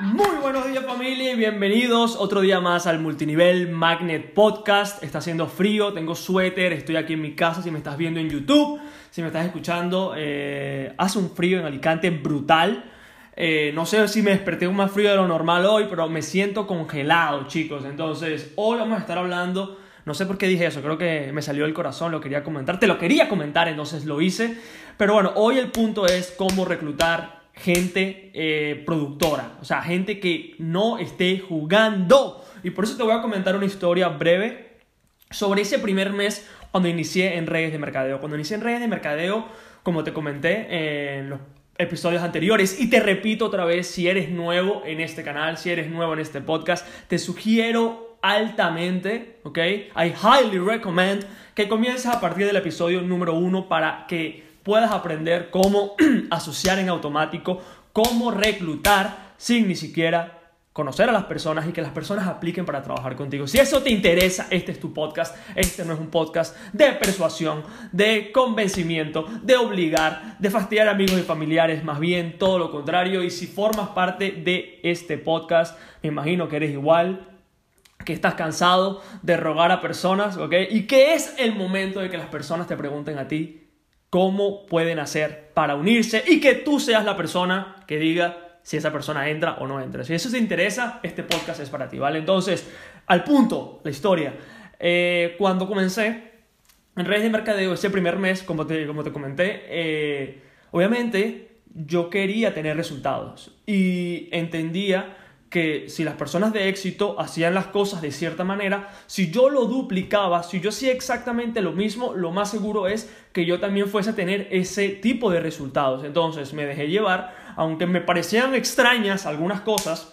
Muy buenos días familia y bienvenidos otro día más al Multinivel Magnet Podcast. Está haciendo frío, tengo suéter, estoy aquí en mi casa si me estás viendo en YouTube. Si me estás escuchando, eh, hace un frío en Alicante brutal. Eh, no sé si me desperté más frío de lo normal hoy, pero me siento congelado, chicos. Entonces, hoy vamos a estar hablando. No sé por qué dije eso, creo que me salió del corazón, lo quería comentar. Te lo quería comentar, entonces lo hice. Pero bueno, hoy el punto es cómo reclutar gente eh, productora, o sea, gente que no esté jugando. Y por eso te voy a comentar una historia breve sobre ese primer mes cuando inicié en redes de mercadeo. Cuando inicié en redes de mercadeo, como te comenté en los episodios anteriores, y te repito otra vez, si eres nuevo en este canal, si eres nuevo en este podcast, te sugiero altamente, ¿ok? I highly recommend que comiences a partir del episodio número uno para que puedas aprender cómo asociar en automático, cómo reclutar sin ni siquiera conocer a las personas y que las personas apliquen para trabajar contigo. Si eso te interesa, este es tu podcast. Este no es un podcast de persuasión, de convencimiento, de obligar, de fastidiar amigos y familiares, más bien todo lo contrario. Y si formas parte de este podcast, me imagino que eres igual, que estás cansado de rogar a personas, ¿ok? Y que es el momento de que las personas te pregunten a ti cómo pueden hacer para unirse y que tú seas la persona que diga, si esa persona entra o no entra. Si eso te interesa, este podcast es para ti, ¿vale? Entonces, al punto, la historia. Eh, cuando comencé en redes de mercadeo ese primer mes, como te, como te comenté, eh, obviamente yo quería tener resultados y entendía que si las personas de éxito hacían las cosas de cierta manera, si yo lo duplicaba, si yo hacía exactamente lo mismo, lo más seguro es que yo también fuese a tener ese tipo de resultados. Entonces me dejé llevar, aunque me parecían extrañas algunas cosas,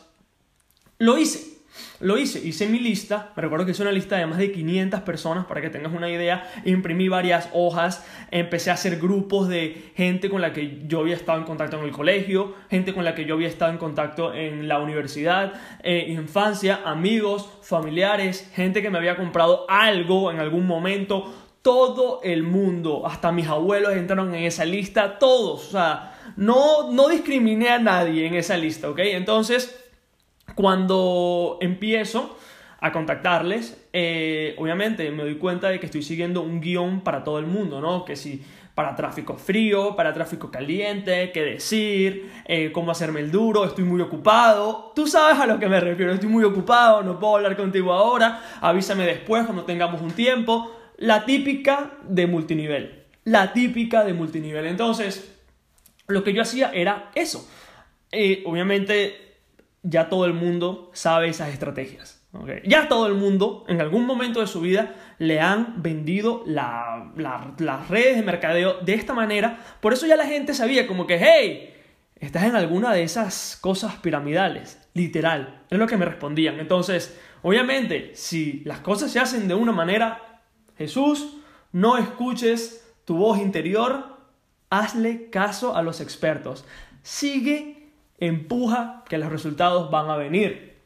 lo hice. Lo hice, hice mi lista, me recuerdo que hice una lista de más de 500 personas para que tengas una idea, imprimí varias hojas, empecé a hacer grupos de gente con la que yo había estado en contacto en el colegio, gente con la que yo había estado en contacto en la universidad, eh, infancia, amigos, familiares, gente que me había comprado algo en algún momento, todo el mundo, hasta mis abuelos entraron en esa lista, todos, o sea, no, no discriminé a nadie en esa lista, ¿ok? Entonces cuando empiezo a contactarles, eh, obviamente me doy cuenta de que estoy siguiendo un guion para todo el mundo, ¿no? Que si para tráfico frío, para tráfico caliente, qué decir, eh, cómo hacerme el duro, estoy muy ocupado. Tú sabes a lo que me refiero, estoy muy ocupado, no puedo hablar contigo ahora, avísame después cuando tengamos un tiempo. La típica de multinivel, la típica de multinivel. Entonces, lo que yo hacía era eso. Eh, obviamente ya todo el mundo sabe esas estrategias. Ya todo el mundo en algún momento de su vida le han vendido las redes de mercadeo de esta manera. Por eso ya la gente sabía como que, hey, estás en alguna de esas cosas piramidales. Literal. Es lo que me respondían. Entonces, obviamente, si las cosas se hacen de una manera, Jesús, no escuches tu voz interior, hazle caso a los expertos. Sigue empuja que los resultados van a venir.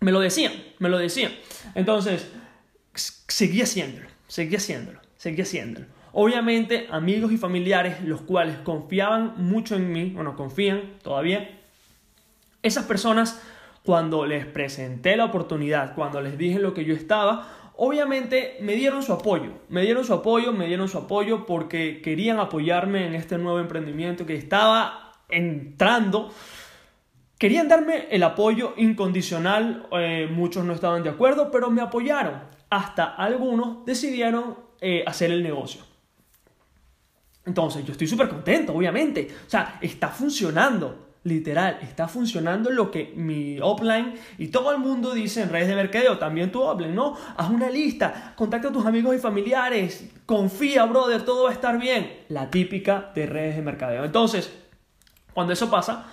Me lo decían, me lo decían. Entonces, seguí haciéndolo, seguí haciéndolo, seguí haciéndolo. Obviamente, amigos y familiares, los cuales confiaban mucho en mí, o no confían todavía, esas personas, cuando les presenté la oportunidad, cuando les dije lo que yo estaba, obviamente me dieron su apoyo, me dieron su apoyo, me dieron su apoyo porque querían apoyarme en este nuevo emprendimiento que estaba entrando, querían darme el apoyo incondicional, eh, muchos no estaban de acuerdo, pero me apoyaron. Hasta algunos decidieron eh, hacer el negocio. Entonces, yo estoy súper contento, obviamente. O sea, está funcionando. Literal, está funcionando lo que mi offline y todo el mundo dice en redes de mercadeo, también tu offline, ¿no? Haz una lista, contacta a tus amigos y familiares, confía, brother, todo va a estar bien. La típica de redes de mercadeo. Entonces, cuando eso pasa,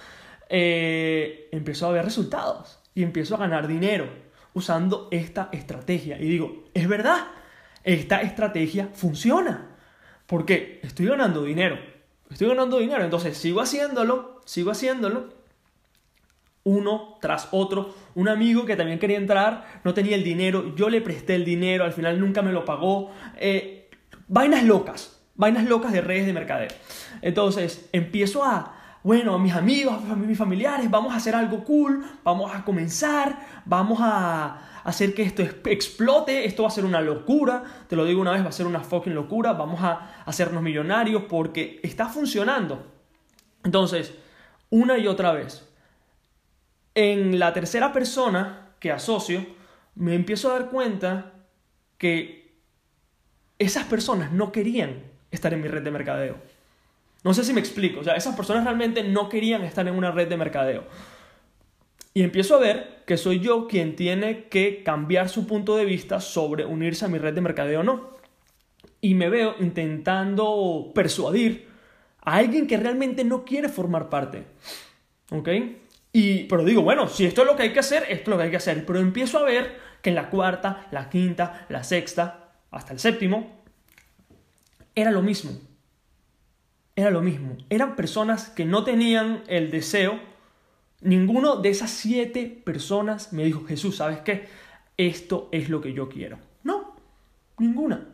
eh, empiezo a ver resultados y empiezo a ganar dinero usando esta estrategia. Y digo, es verdad, esta estrategia funciona. Porque estoy ganando dinero. estoy ganando dinero. Entonces sigo haciéndolo, sigo haciéndolo. Uno tras otro. Un amigo que también quería entrar, no tenía el dinero, yo le presté el dinero, al final nunca me lo pagó. Eh, vainas locas, vainas locas de redes de mercadeo. Entonces empiezo a, bueno, mis amigos, mis familiares, vamos a hacer algo cool, vamos a comenzar, vamos a hacer que esto explote, esto va a ser una locura, te lo digo una vez, va a ser una fucking locura, vamos a hacernos millonarios porque está funcionando. Entonces, una y otra vez, en la tercera persona que asocio, me empiezo a dar cuenta que esas personas no querían estar en mi red de mercadeo. No sé si me explico, o sea, esas personas realmente no querían estar en una red de mercadeo. Y empiezo a ver que soy yo quien tiene que cambiar su punto de vista sobre unirse a mi red de mercadeo o no. Y me veo intentando persuadir a alguien que realmente no quiere formar parte. ¿Ok? Y, pero digo, bueno, si esto es lo que hay que hacer, esto es lo que hay que hacer. Pero empiezo a ver que en la cuarta, la quinta, la sexta, hasta el séptimo, era lo mismo. Era lo mismo. Eran personas que no tenían el deseo. Ninguno de esas siete personas me dijo, Jesús, ¿sabes qué? Esto es lo que yo quiero. No, ninguna.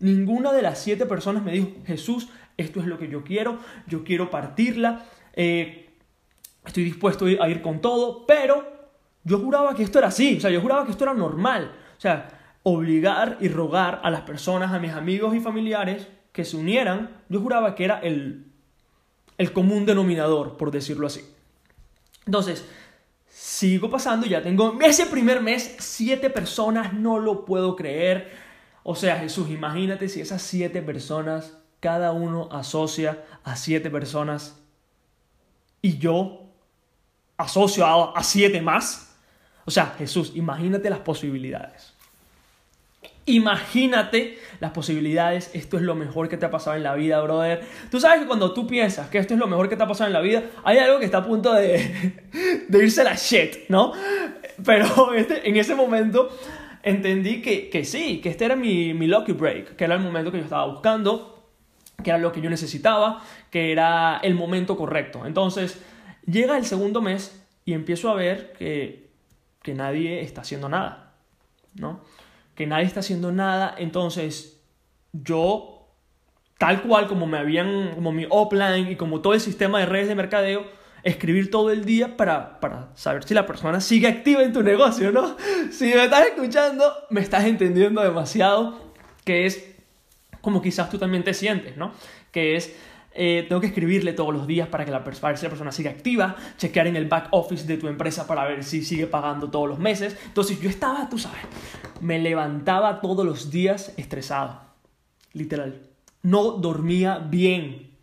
Ninguna de las siete personas me dijo, Jesús, esto es lo que yo quiero, yo quiero partirla. Eh, estoy dispuesto a ir con todo, pero yo juraba que esto era así, o sea, yo juraba que esto era normal. O sea, obligar y rogar a las personas, a mis amigos y familiares que se unieran, yo juraba que era el, el común denominador, por decirlo así. Entonces, sigo pasando, ya tengo ese primer mes, siete personas, no lo puedo creer. O sea, Jesús, imagínate si esas siete personas, cada uno asocia a siete personas y yo asocio a, siete más. O sea, Jesús, imagínate las posibilidades. Imagínate las posibilidades, esto es lo mejor que te ha pasado en la vida, brother. Tú sabes que cuando tú piensas que esto es lo mejor que te ha pasado en la vida, hay algo que está a punto de, de irse la shit, ¿no? Pero este, en ese momento entendí que, sí, que este era mi, mi lucky break, que era el momento que yo estaba buscando, que era lo que yo necesitaba, que era el momento correcto. Entonces, Llega el segundo mes y empiezo a ver que, que nadie está haciendo nada, ¿no? Que nadie está haciendo nada, entonces yo, tal cual como me habían, como mi offline y como todo el sistema de redes de mercadeo, escribir todo el día para, para saber si la persona sigue activa en tu negocio, ¿no? Si me estás escuchando, me estás entendiendo demasiado, que es como quizás tú también te sientes, ¿no? Que es eh, tengo que escribirle todos los días para que la, para la persona siga activa, chequear en el back office de tu empresa para ver si sigue pagando todos los meses. Entonces yo estaba, tú sabes, me levantaba todos los días estresado, literal. No dormía bien,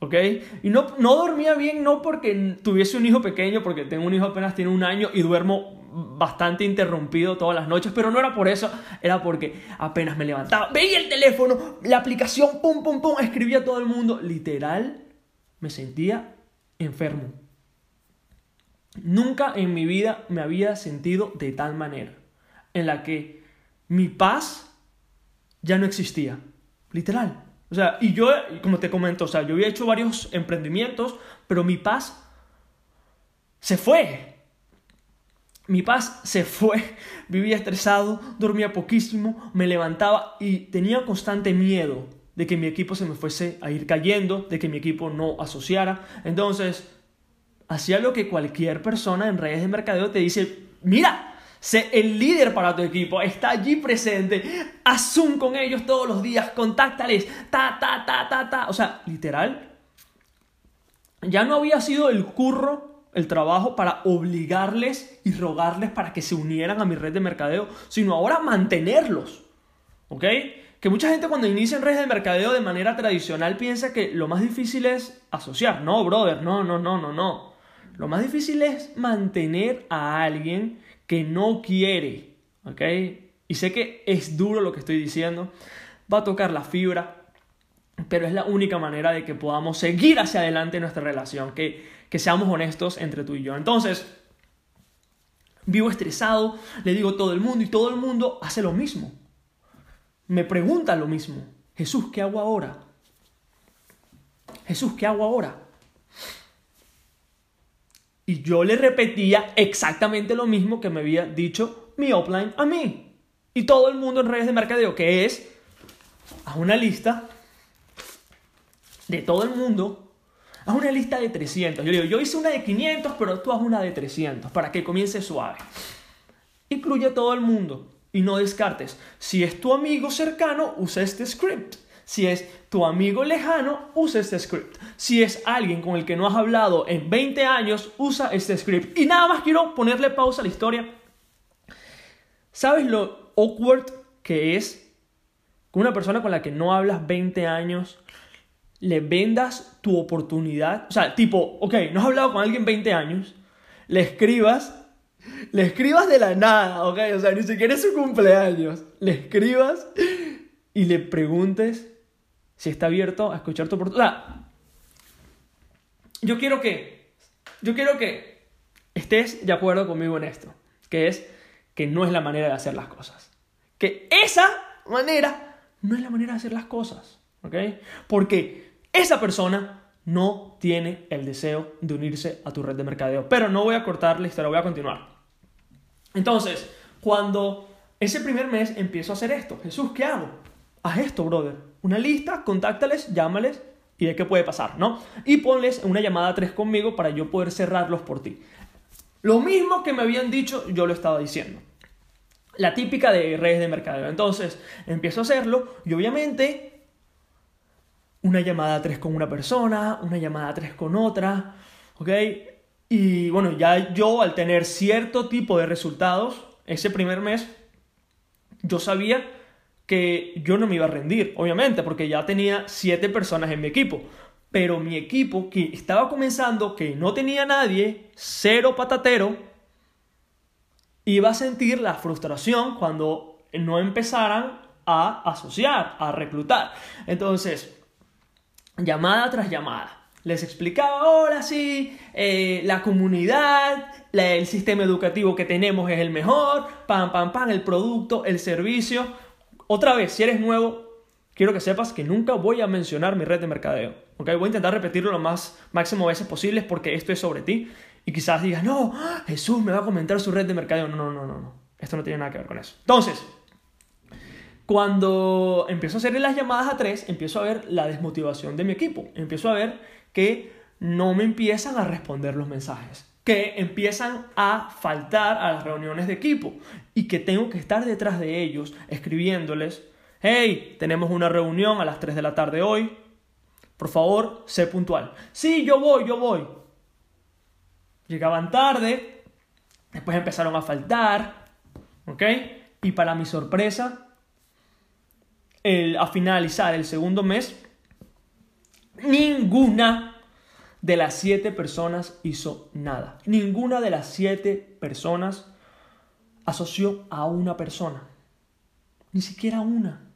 ¿ok? Y no, no dormía bien no porque tuviese un hijo pequeño, porque tengo un hijo apenas tiene un año y duermo bastante interrumpido todas las noches, pero no era por eso, era porque apenas me levantaba, veía el teléfono, la aplicación, pum, pum, pum, escribía a todo el mundo, literal, me sentía enfermo. Nunca en mi vida me había sentido de tal manera, en la que mi paz ya no existía, literal. O sea, y yo, como te comento, o sea, yo había hecho varios emprendimientos, pero mi paz se fue mi paz se fue, vivía estresado, dormía poquísimo, me levantaba y tenía constante miedo de que mi equipo se me fuese a ir cayendo, de que mi equipo no asociara. Entonces, hacía lo que cualquier persona en redes de mercadeo te dice, mira, sé el líder para tu equipo, está allí presente, haz Zoom con ellos todos los días, contáctales, ta, ta, ta, ta, ta. O sea, literal, ya no había sido el curro el trabajo para obligarles y rogarles para que se unieran a mi red de mercadeo, sino ahora mantenerlos. ¿Ok? Que mucha gente cuando inicia en redes de mercadeo de manera tradicional piensa que lo más difícil es asociar. No, brother, no, no, no, no, no. Lo más difícil es mantener a alguien que no quiere. ¿Ok? Y sé que es duro lo que estoy diciendo. Va a tocar la fibra. Pero es la única manera de que podamos seguir hacia adelante nuestra relación. Que que seamos honestos entre tú y yo. Entonces, vivo estresado, le digo a todo el mundo y todo el mundo hace lo mismo. Me pregunta lo mismo. Jesús, ¿qué hago ahora? Jesús, ¿qué hago ahora? Y yo le repetía exactamente lo mismo que me había dicho mi offline a mí. Y todo el mundo en redes de mercadeo, que es a una lista de todo el mundo, a una lista de 300. Yo digo, yo hice una de 500, pero tú haz una de 300 para que comience suave. Incluye a todo el mundo y no descartes. Si es tu amigo cercano, usa este script. Si es tu amigo lejano, usa este script. Si es alguien con el que no has hablado en 20 años, usa este script. Y nada más quiero ponerle pausa a la historia. ¿Sabes lo awkward que es con una persona con la que no hablas 20 años? Le vendas tu oportunidad. O sea, tipo, ok, no has hablado con alguien 20 años. Le escribas le escribas de la nada, ¿ok? O sea, ni siquiera es su cumpleaños. Le escribas y le preguntes si está abierto a escuchar tu oportunidad. yo quiero que, yo quiero que estés de acuerdo conmigo en esto, que es que no es la manera de hacer las cosas. Que esa manera no es la manera de hacer las cosas, ¿ok? Porque esa persona no tiene el deseo de unirse a tu red de mercadeo. Pero no voy a cortar la historia, voy a continuar. Entonces, cuando ese primer mes empiezo a hacer esto, Jesús, ¿qué hago? Haz esto, brother. Una lista, contáctales, llámales y ve qué puede pasar, ¿no? Y ponles una llamada 3 conmigo para yo poder cerrarlos por ti. Lo mismo que me habían dicho, yo lo estaba diciendo. La típica de redes de mercadeo. Entonces, empiezo a hacerlo y obviamente una llamada a tres con una persona, una llamada a tres con otra, ¿ok? Y bueno, ya yo al tener cierto tipo de resultados, ese primer mes, yo sabía que yo no me iba a rendir, obviamente, porque ya tenía siete personas en mi equipo. Pero mi equipo, que estaba comenzando, que no tenía nadie, cero patatero, iba a sentir la frustración cuando no empezaran a asociar, a reclutar. Entonces, llamada tras llamada. Les explicaba, ahora sí, eh, la comunidad, el sistema educativo que tenemos es el mejor, pam, pam, pam, el producto, el servicio. Otra vez, si eres nuevo, quiero que sepas que nunca voy a mencionar mi red de mercadeo. ¿okay? Voy a intentar repetirlo lo más máximo veces posibles porque esto es sobre ti. Y quizás digas, no, Jesús me va a comentar su red de mercadeo. No, no, no, no, no. Esto no tiene nada que ver con eso. Entonces, cuando empiezo a hacer las llamadas a tres, empiezo a ver la desmotivación de mi equipo. Empiezo a ver que no me empiezan a responder los mensajes, que empiezan a faltar a las reuniones de equipo y que tengo que estar detrás de ellos escribiéndoles, hey, tenemos una reunión a las 3 de la tarde hoy, por favor, sé puntual. Sí, yo voy, yo voy. Llegaban tarde, después empezaron a faltar, ¿ok? Y para mi sorpresa, a finalizar el segundo mes, ninguna de las siete personas hizo nada. Ninguna de las siete personas asoció a una persona. Ni siquiera una.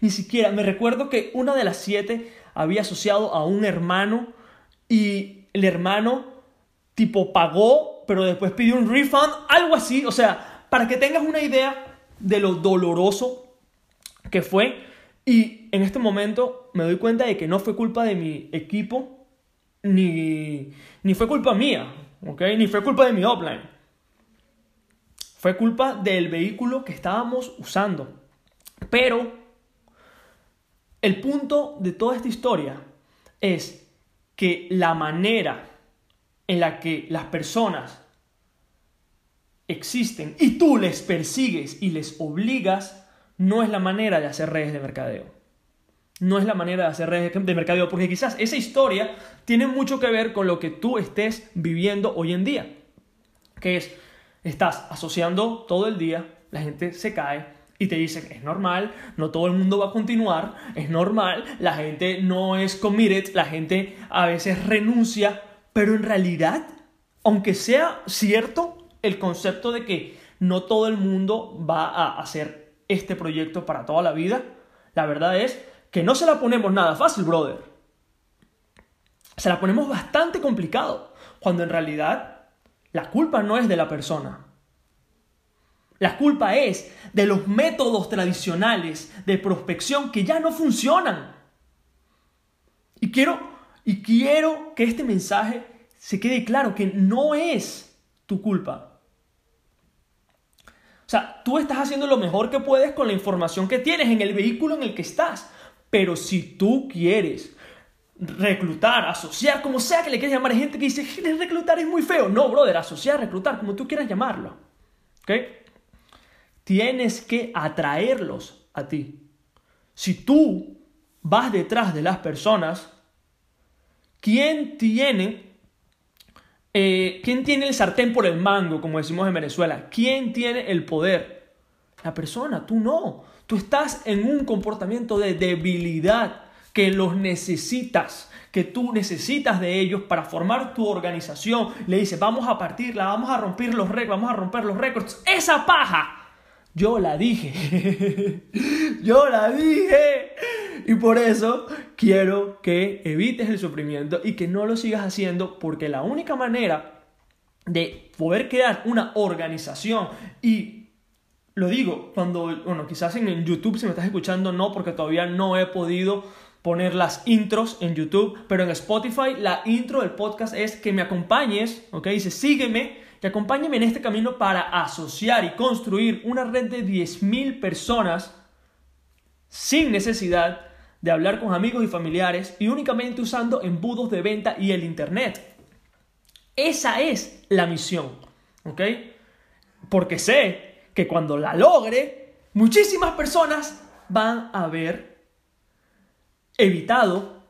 Ni siquiera. Me recuerdo que una de las siete había asociado a un hermano y el hermano tipo pagó, pero después pidió un refund, algo así. O sea, para que tengas una idea de lo doloroso que fue. Y en este momento me doy cuenta de que no fue culpa de mi equipo, ni, ni fue culpa mía. Ni fue culpa de mi offline. Fue culpa del vehículo que estábamos usando. Pero el punto de toda esta historia es que la manera en la que las personas existen y tú les persigues y les obligas no es la manera de hacer redes de mercadeo. No es la manera de hacer redes de mercadeo, porque quizás esa historia tiene mucho que ver con lo que tú estés viviendo hoy en día. Que es, estás asociando todo el día, la gente se cae, y te dicen, es normal, no todo el mundo va a continuar, es normal, la gente no es committed, la gente a veces renuncia, pero en realidad, aunque sea cierto el concepto de que no todo el mundo va a hacer este proyecto para toda la vida, la verdad es que no se la ponemos nada fácil, brother. Se la ponemos bastante complicado, cuando en realidad la culpa no es de la persona. La culpa es de los métodos tradicionales de prospección que ya no funcionan. Y quiero, y quiero que este mensaje se quede claro, que no es tu culpa. O sea, tú estás haciendo lo mejor que puedes con la información que tienes en el vehículo en el que estás. Pero si tú quieres reclutar, asociar, como sea que le quieras llamar, hay gente que dice, reclutar es muy feo. No, brother, asociar, reclutar, como tú quieras llamarlo. ¿Ok? Tienes que atraerlos a ti. Si tú vas detrás de las personas, ¿quién tiene, eh, ¿quién tiene el sartén por el mango, como decimos en Venezuela? ¿Quién tiene el poder? La persona, tú no. Tú estás en un comportamiento de debilidad que los necesitas, que tú necesitas de ellos para formar tu organización. Le dices, vamos a partirla, vamos a romper los récords, vamos a romper los récords. Esa paja, yo la dije. yo la dije. Y por eso quiero que evites el sufrimiento y que no lo sigas haciendo porque la única manera de poder crear una organización y lo digo, cuando, bueno, quizás en YouTube si me estás escuchando no, porque todavía no he podido poner las intros en YouTube, pero en Spotify la intro del podcast es que me acompañes, ¿ok? Dice, sígueme y acompáñame en este camino para asociar y construir una red de 10.000 personas sin necesidad de hablar con amigos y familiares y únicamente usando embudos de venta y el Internet. Esa es la misión, ¿ok? Porque sé que cuando la logre, muchísimas personas van a haber evitado,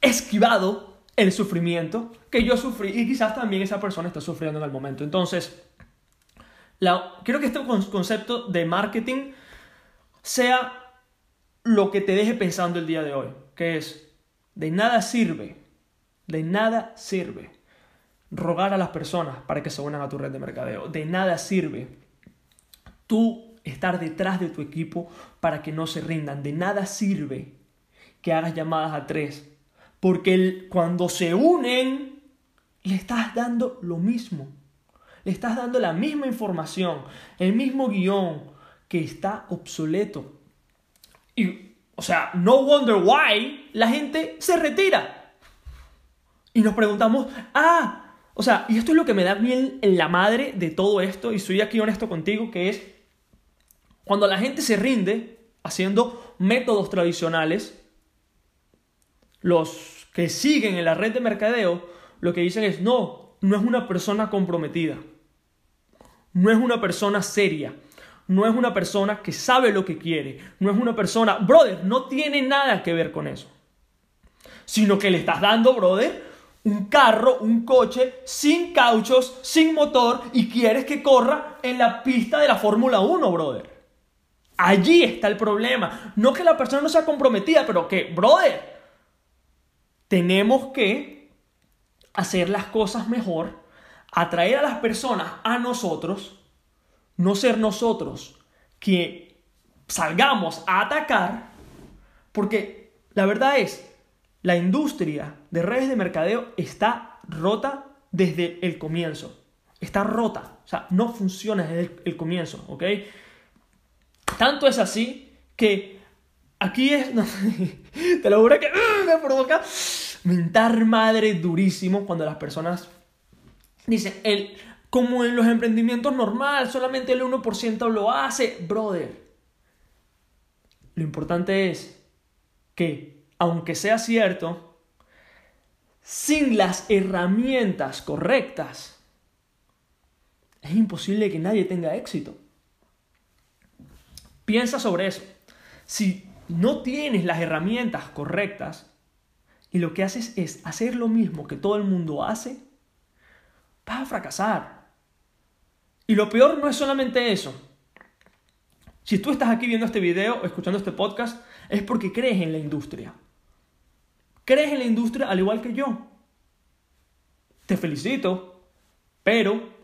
esquivado el sufrimiento que yo sufrí y quizás también esa persona está sufriendo en el momento. Entonces, la, quiero que este concepto de marketing sea lo que te deje pensando el día de hoy, que es, de nada sirve, de nada sirve rogar a las personas para que se unan a tu red de mercadeo, de nada sirve tú estar detrás de tu equipo para que no se rindan. De nada sirve que hagas llamadas a tres, porque cuando se unen, le estás dando lo mismo. Le estás dando la misma información, el mismo guion que está obsoleto. Y, o sea, no wonder why la gente se retira. Y nos preguntamos, ah, o sea, y esto es lo que me da bien en la madre de todo esto, y soy aquí honesto contigo, que es cuando la gente se rinde haciendo métodos tradicionales, los que siguen en la red de mercadeo, lo que dicen es, no, no es una persona comprometida, no es una persona seria, no es una persona que sabe lo que quiere, no es una persona, brother, no tiene nada que ver con eso, sino que le estás dando, brother, un carro, un coche sin cauchos, sin motor y quieres que corra en la pista de la Fórmula 1, brother. Allí está el problema. No que la persona no sea comprometida, pero que, brother, tenemos que hacer las cosas mejor, atraer a las personas a nosotros, no ser nosotros que salgamos a atacar, porque la verdad es, la industria de redes de mercadeo está rota desde el comienzo. Está rota, o sea, no funciona desde el, comienzo, ¿ok? Tanto es así que aquí es, te lo juro que ¡uh! me provoca mentar madre durísimo cuando las personas dicen, el, como en los emprendimientos normales, solamente el 1% lo hace, brother. Lo importante es que, aunque sea cierto, sin las herramientas correctas, es imposible que nadie tenga éxito. Piensa sobre eso. Si no tienes las herramientas correctas y lo que haces es hacer lo mismo que todo el mundo hace, vas a fracasar. Y lo peor no es solamente eso. Si tú estás aquí viendo este video escuchando este podcast, es porque crees en la industria. Crees en la industria al igual que yo. Te felicito, pero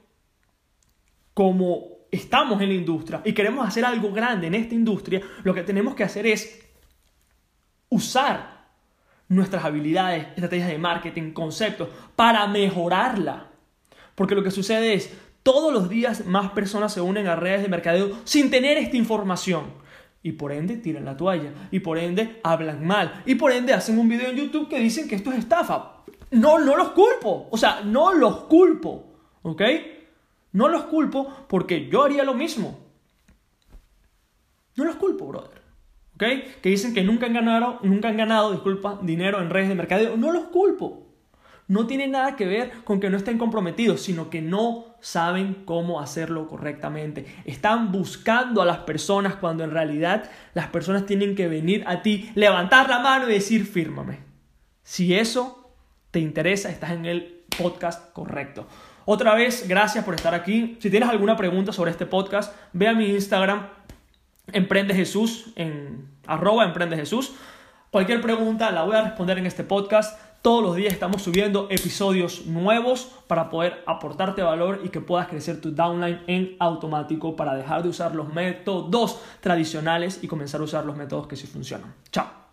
como estamos en la industria y queremos hacer algo grande en esta industria, lo que tenemos que hacer es usar nuestras habilidades, estrategias de marketing, conceptos, para mejorarla. Porque lo que sucede es, todos los días más personas se unen a redes de mercadeo sin tener esta información. Y por ende tiran la toalla. Y por ende hablan mal. Y por ende hacen un video en YouTube que dicen que esto es estafa. No, no los culpo. O sea, no los culpo. ¿Ok? No los culpo porque yo haría lo mismo. No los culpo, brother. ¿Ok? Que dicen que nunca han ganado, nunca han ganado, disculpa, dinero en redes de mercadeo. No los culpo. No tiene nada que ver con que no estén comprometidos, sino que no saben cómo hacerlo correctamente. Están buscando a las personas cuando en realidad las personas tienen que venir a ti, levantar la mano y decir, fírmame. Si eso te interesa, estás en el podcast correcto. Otra vez, gracias por estar aquí. Si tienes alguna pregunta sobre este podcast, ve a mi Instagram, Emprende Jesús, en arroba Emprende Jesús. Cualquier pregunta la voy a responder en este podcast. Todos los días estamos subiendo episodios nuevos para poder aportarte valor y que puedas crecer tu downline en automático para dejar de usar los métodos tradicionales y comenzar a usar los métodos que sí funcionan. Chao.